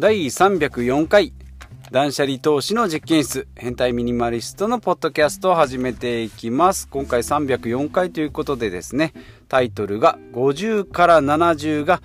第304回。断捨離投資の実験室。変態ミニマリストのポッドキャストを始めていきます。今回304回ということでですねタイトルが50から70が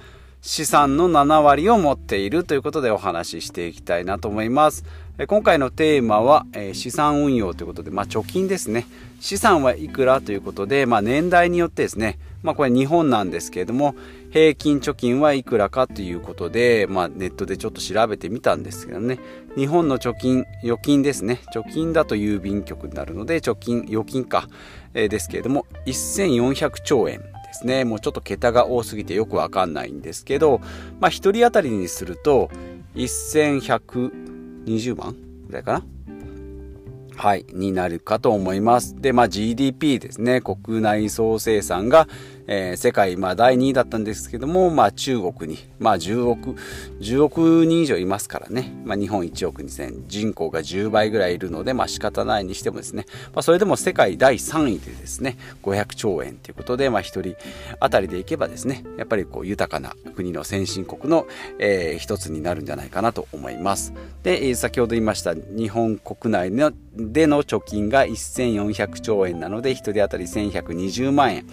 資産の7割を持っているということでお話ししていきたいなと思います。今回のテーマは、え資産運用ということで、まあ、貯金ですね。資産はいくらということで、まあ、年代によってですね、まあ、これ日本なんですけれども平均貯金はいくらかということで、まあ、ネットでちょっと調べてみたんですけどね。日本の貯金預金ですね。貯金だと郵便局になるので貯金預金か、えー、ですけれども1400兆円。ですね。もうちょっと桁が多すぎてよくわかんないんですけど、まあ、1人当たりにすると1120万ぐらいかな？はい、になるかと思います。で、まあ GDP ですね、国内総生産がえー、世界、まあ、第2位だったんですけども、まあ、中国に、まあ、10億、10億人以上いますからね、まあ、日本1億2000、人口が10倍ぐらいいるので、まあ、仕方ないにしてもですね、まあ、それでも世界第3位でですね、500兆円ということで、まあ、1人当たりでいけばですね、やっぱりこう、豊かな国の先進国の、えー、一つになるんじゃないかなと思います。で、先ほど言いました、日本国内のでの貯金が1400兆円なので、1人当たり1120万円。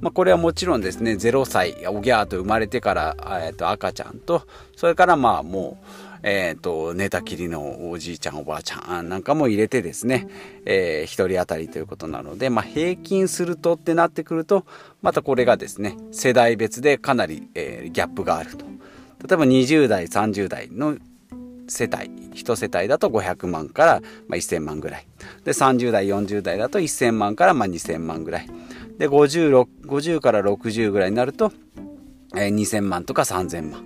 まあ、これはもちろんですね、0歳、おぎゃーと生まれてから、えっ、と、赤ちゃんと、それからまあもう、え、ー、と、寝たきりのおじいちゃん、おばあちゃんなんかも入れてですね、えー、1人当たりということなので、まあ、平均するとってなってくると、またこれがですね、世代別でかなり、えー、ギャップがあると。例えば20代、30代の世帯、1世帯だと500万から、まあ、1000万ぐらい。で、30代、40代だと1000万から、まあ、2000万ぐらい。で50、50から60ぐらいになると、えー、2000万とか3000万。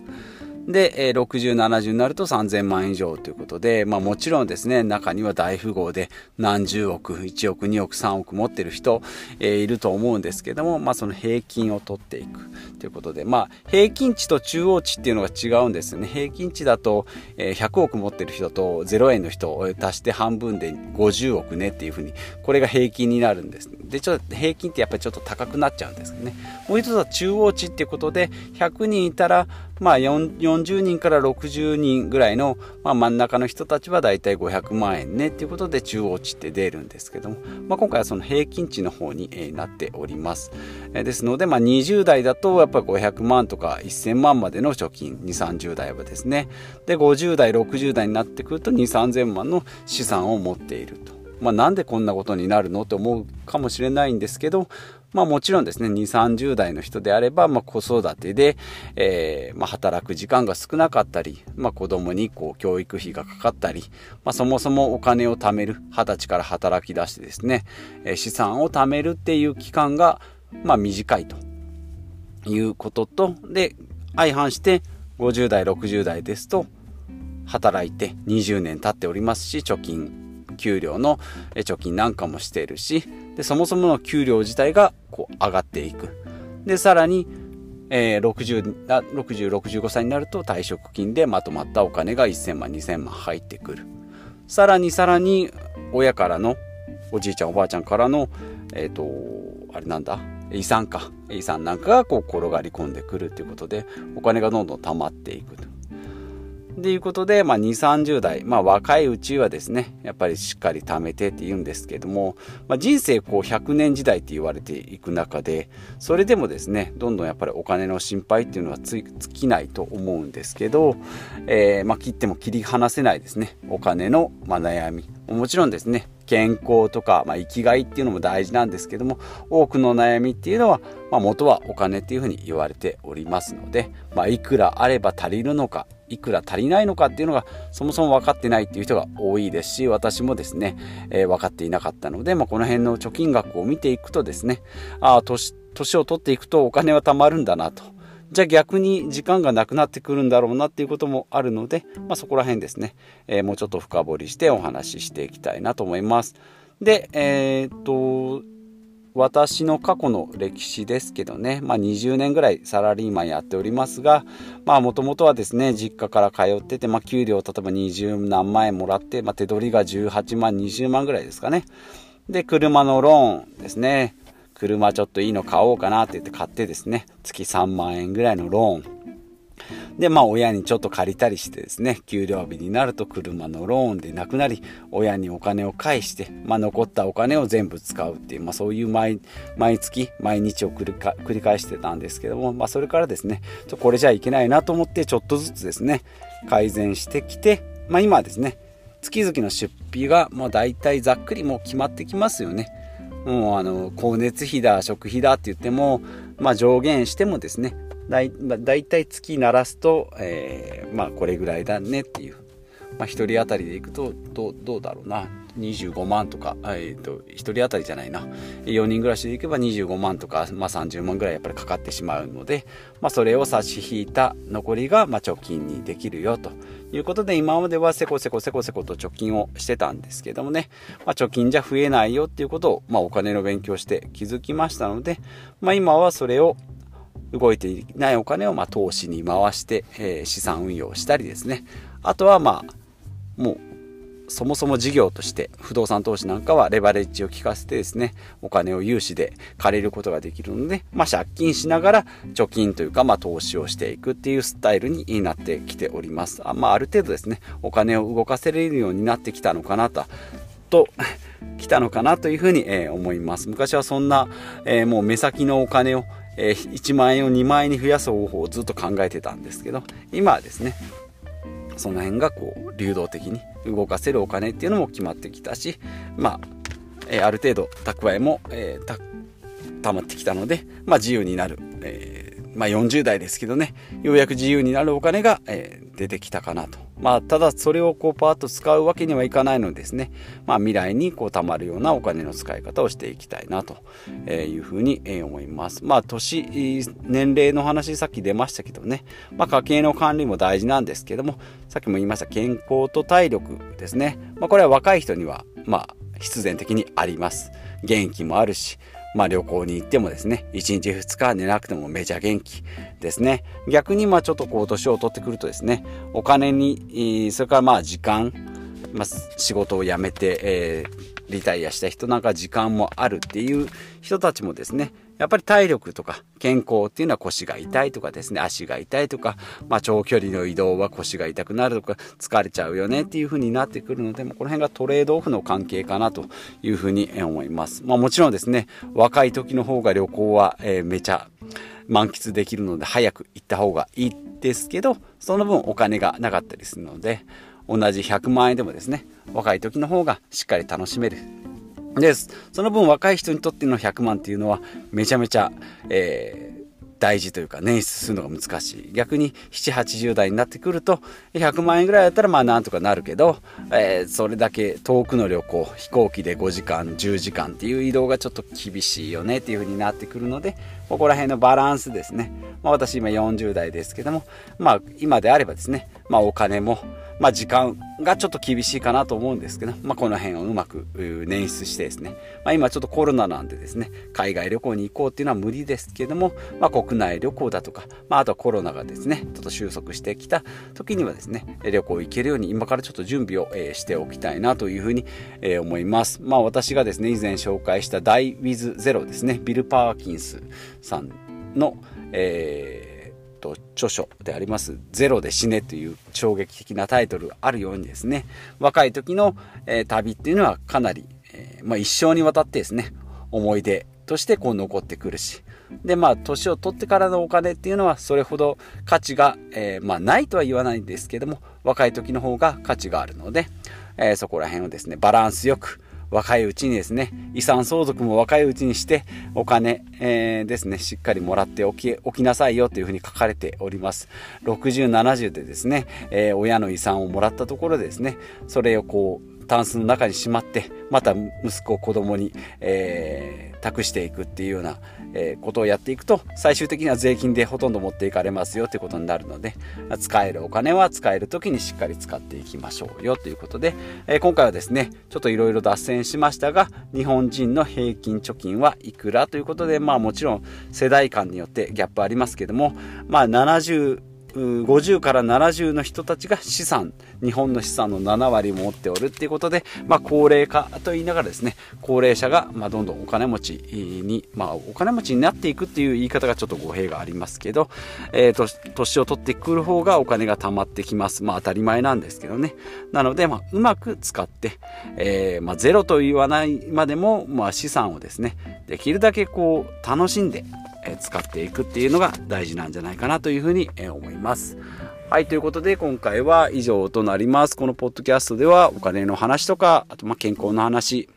で、えー、60、70になると3000万以上ということで、まあもちろんですね、中には大富豪で何十億、1億、2億、3億持ってる人、えー、いると思うんですけども、まあその平均を取っていくということで、まあ平均値と中央値っていうのが違うんですよね。平均値だと、えー、100億持ってる人と0円の人を足して半分で50億ねっていうふうに、これが平均になるんです。で、ちょっと平均ってやっぱりちょっと高くなっちゃうんですけどね。もう一つは中央値っていうことで、100人いたら、まあ40人から60人ぐらいの、まあ、真ん中の人たちはだいたい500万円ねっていうことで中央値って出るんですけども、まあ、今回はその平均値の方に、えなっております。えですので、まあ、20代だとやっぱり500万とか1000万までの貯金、2、30代はですね。で、50代、60代になってくると2、3000万の資産を持っていると。まあ、なんでこんなことになるの？と思うかもしれないんですけど、まあもちろんですね、2、30代の人であれば、まあ子育てで、えー、まあ働く時間が少なかったり、まあ子供にこう教育費がかかったり、まあそもそもお金を貯める、20歳から働き出してですね、えー、資産を貯めるっていう期間が、まあ短いということと、で、相反して50代、60代ですと、働いて20年経っておりますし、貯金、給料の貯金なんかもしているし、でそもそもの給料自体がこう上がっていく。でさらに、えー、60, 60 65歳になると退職金でまとまったお金が1000万2000万入ってくる。さらにさらに親からのおじいちゃんおばあちゃんからのえっ、ー、とあれなんだ？遺産か。遺産なんかがこう転がり込んでくるということでお金がどんどん溜まっていくと。ということで、まあ、2、30代、まあ、若いうちはですね、やっぱりしっかり貯めてって言うんですけども、まあ、人生こう100年時代って言われていく中で、それでもですね、どんどんやっぱりお金の心配っていうのは尽きないと思うんですけど、えー、まあ、切っても切り離せないですね、お金の、ま悩み。もちろんですね、健康とか、まあ、生きがいっていうのも大事なんですけども、多くの悩みっていうのは、まあ、元はお金っていうふうに言われておりますので、まあ、いくらあれば足りるのか、いくら足りないのかっていうのがそもそも分かってないっていう人が多いですし私もですね、えー、分かっていなかったので、まあ、この辺の貯金額を見ていくとですねああ年年を取っていくとお金は貯まるんだなとじゃあ逆に時間がなくなってくるんだろうなっていうこともあるので、まあ、そこら辺ですね、えー、もうちょっと深掘りしてお話ししていきたいなと思います。で、えー、っと、私の過去の歴史ですけどね、まあ、20年ぐらいサラリーマンやっておりますが、もともとはですね、実家から通ってて、まあ、給料例えば20何万円もらって、まあ、手取りが18万、20万ぐらいですかね。で、車のローンですね。車ちょっといいの買おうかなって言って買ってですね、月3万円ぐらいのローン。で、まあ親にちょっと借りたりしてですね、給料日になると車のローンでなくなり、親にお金を返して、まあ残ったお金を全部使うっていう、まあそういう毎毎月、毎日を繰り繰り返してたんですけども、まあそれからですね、ちょこれじゃいけないなと思ってちょっとずつですね、改善してきて、まあ今はですね、月々の出費がもう大体ざっくりもう決まってきますよね。もうあの光熱費だ食費だって言っても、まあ、上限してもですねだい,、たい月鳴らすと、えー、まあこれぐらいだねっていう、まあ、1人当たりでいくとどうどうだろうな。25万とか、えーと、1人当たりじゃないな。4人暮らしでいけば25万とか、まあ、30万ぐらいやっぱりかかってしまうので、まあ、それを差し引いた残りが、まあ、貯金にできるよということで今まではせこせこせこせこと貯金をしてたんですけどもね、まあ、貯金じゃ増えないよっていうことを、まあ、お金の勉強して気づきましたので、まあ、今はそれを動いていないお金をま投資に回して、え、資産運用したりですね。あとはまあもうそもそも事業として不動産投資なんかはレバレッジを効かせてですねお金を融資で借りることができるので、まあ、借金しながら貯金というか、まあ、投資をしていくっていうスタイルになってきております。あ,、まあ、ある程度ですねお金を動かせれるようになってきたのかなとと来たのかなというふうに、え、思います。昔はそんな、え、もう目先のお金を、えー、1万円を2万円に増やす方法をずっと考えてたんですけど今はですねその辺がこう流動的に動かせるお金っていうのも決まってきたしまあ、えー、ある程度蓄えも、えー、た溜まってきたので、まあ、自由になる、え、まあ、40代ですけどねようやく自由になるお金が、えー、出てきたかなとまあ、ただそれをこうパーッと使うわけにはいかないのですね、まあ、未来にこう貯まるようなお金の使い方をしていきたいなというふうに思います。まあ、年、年齢の話さっき出ましたけどね、まあ、家計の管理も大事なんですけども、さっきも言いました健康と体力ですね。まあ、これは若い人には、まあ、必然的にあります。元気もあるし、まあ、旅行に行ってもですね1日2日寝なくてもめちゃ元気ですね。逆にまあちょっとこう年を取ってくるとですねお金にそれからまあ時間、まあ、仕事を辞めて、えーリタイアした人なんか時間もあるっていう人たちもですねやっぱり体力とか健康っていうのは腰が痛いとかですね。足が痛いとか、まあ、長距離の移動は腰が痛くなるとか疲れちゃうよねっていう風になってくるのでこの辺がトレードオフの関係かなという風に思います、まあ、もちろんですね若い時の方が旅行は、えー、めちゃ満喫できるので早く行った方がいいですけどその分お金がなかったりするので同じ100万円でもですね若い時の方がしっかり楽しめるです。その分若い人にとっての100万っていうのはめちゃめちゃ、えー、大事というか捻出するのが難しい。逆に780代になってくると100万円ぐらいだったらまあなんとかなるけど、えー、それだけ遠くの旅行飛行機で5時間10時間っていう移動がちょっと厳しいよねっていうふうになってくるのでここら辺のバランスですね、まあ、私今40代ですけどもまあ今であればですね、まあ、お金もまあ、時間がちょっと厳しいかなと思うんですけど、まあ、この辺をうまく捻出してですね、まあ、今ちょっとコロナなんでですね海外旅行に行こうっていうのは無理ですけども、まあ、国内旅行だとか、まあ、あとはコロナがですねちょっと収束してきた時にはですね旅行行けるように今からちょっと準備を、しておきたいなというふうに、思います、まあ、私がですね以前紹介したダイ・ウィズ・ゼロですねビル・パーキンスさんの、えーと著書であります「ゼロで死ね」という衝撃的なタイトルがあるようにですね若い時の、えー、旅っていうのはかなり、えー、まあ、一生にわたってですね思い出としてこう残ってくるしでまあ年を取ってからのお金っていうのはそれほど価値が、えー、まあ、ないとは言わないんですけども若い時の方が価値があるので、えそこら辺をですねバランスよく若いうちにですね、遺産相続も若いうちにして、お金、えー、ですね、しっかりもらっておき、おきなさいよというふうに書かれております。60、70でですね、えー、親の遺産をもらったところでですね、それをこう、タンスの中にしまって、また息子、子供に、えー、託していくっていうような、えー、ことをやっていくと、最終的には税金でほとんど持っていかれますよということになるので、使えるお金は使える時にしっかり使っていきましょうよということで、えー、今回はですね、ちょっといろいろ脱線しましたが、日本人の平均貯金はいくらということで、まあもちろん世代間によってギャップありますけども、まあ70 50から70の人たちが資産、日本の資産の7割持っておるっていうことで、まあ、高齢化と言いながらですね、高齢者が、ま、どんどんお金持ちに、まあ、お金持ちになっていくっていう言い方がちょっと語弊がありますけど、えー、年を取ってくる方がお金が貯まってきます。まあ、当たり前なんですけどね。なので、ま、うまく使って、えー、ま、ゼロと言わないまでも、ま、資産をですね、できるだけこう、楽しんで、使っていくっていうのが大事なんじゃないかなというふうに思います。はい、ということで今回は以上となります。このポッドキャストではお金の話とか、あとま健康の話、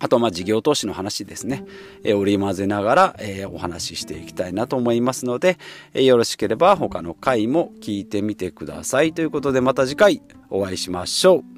あとま事業投資の話ですね、え織り交ぜながら、えお話ししていきたいなと思いますので、えよろしければ他の回も聞いてみてください。ということでまた次回お会いしましょう。